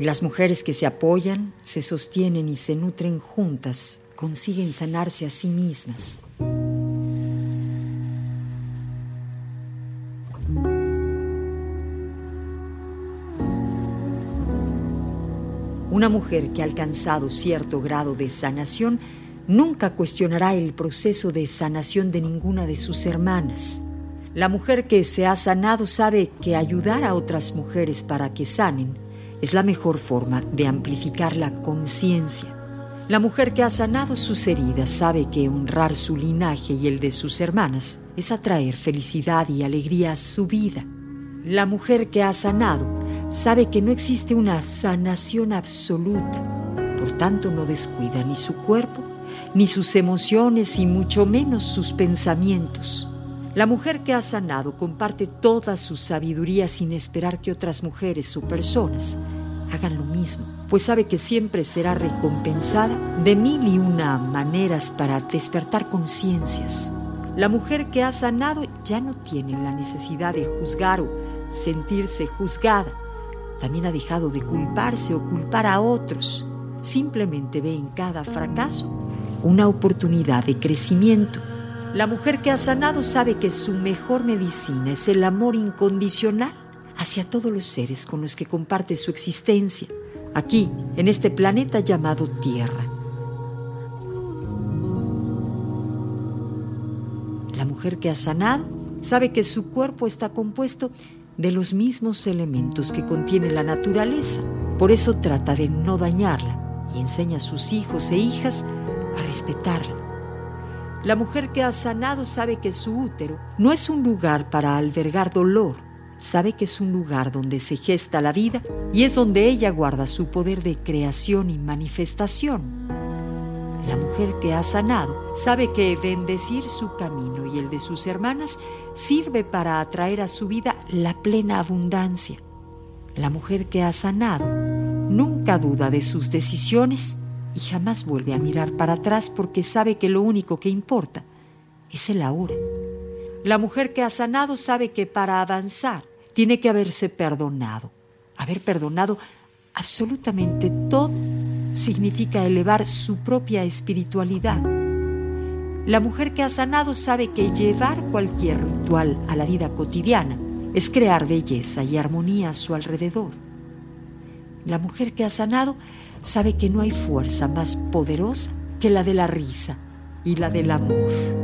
Las mujeres que se apoyan, se sostienen y se nutren juntas consiguen sanarse a sí mismas. Una mujer que ha alcanzado cierto grado de sanación nunca cuestionará el proceso de sanación de ninguna de sus hermanas. La mujer que se ha sanado sabe que ayudar a otras mujeres para que sanen es la mejor forma de amplificar la conciencia. La mujer que ha sanado sus heridas sabe que honrar su linaje y el de sus hermanas es atraer felicidad y alegría a su vida. La mujer que ha sanado sabe que no existe una sanación absoluta, por tanto no descuida ni su cuerpo, ni sus emociones y mucho menos sus pensamientos. La mujer que ha sanado comparte toda su sabiduría sin esperar que otras mujeres o personas hagan lo mismo, pues sabe que siempre será recompensada de mil y una maneras para despertar conciencias. La mujer que ha sanado ya no tiene la necesidad de juzgar o sentirse juzgada. También ha dejado de culparse o culpar a otros. Simplemente ve en cada fracaso una oportunidad de crecimiento. La mujer que ha sanado sabe que su mejor medicina es el amor incondicional hacia todos los seres con los que comparte su existencia, aquí, en este planeta llamado Tierra. La mujer que ha sanado sabe que su cuerpo está compuesto de los mismos elementos que contiene la naturaleza, por eso trata de no dañarla y enseña a sus hijos e hijas a respetarla. La mujer que ha sanado sabe que su útero no es un lugar para albergar dolor, sabe que es un lugar donde se gesta la vida y es donde ella guarda su poder de creación y manifestación. La mujer que ha sanado sabe que bendecir su camino y el de sus hermanas sirve para atraer a su vida la plena abundancia. La mujer que ha sanado nunca duda de sus decisiones y jamás vuelve a mirar para atrás porque sabe que lo único que importa es el ahora. La mujer que ha sanado sabe que para avanzar tiene que haberse perdonado. Haber perdonado absolutamente todo significa elevar su propia espiritualidad. La mujer que ha sanado sabe que llevar cualquier ritual a la vida cotidiana es crear belleza y armonía a su alrededor. La mujer que ha sanado sabe que no hay fuerza más poderosa que la de la risa y la del amor.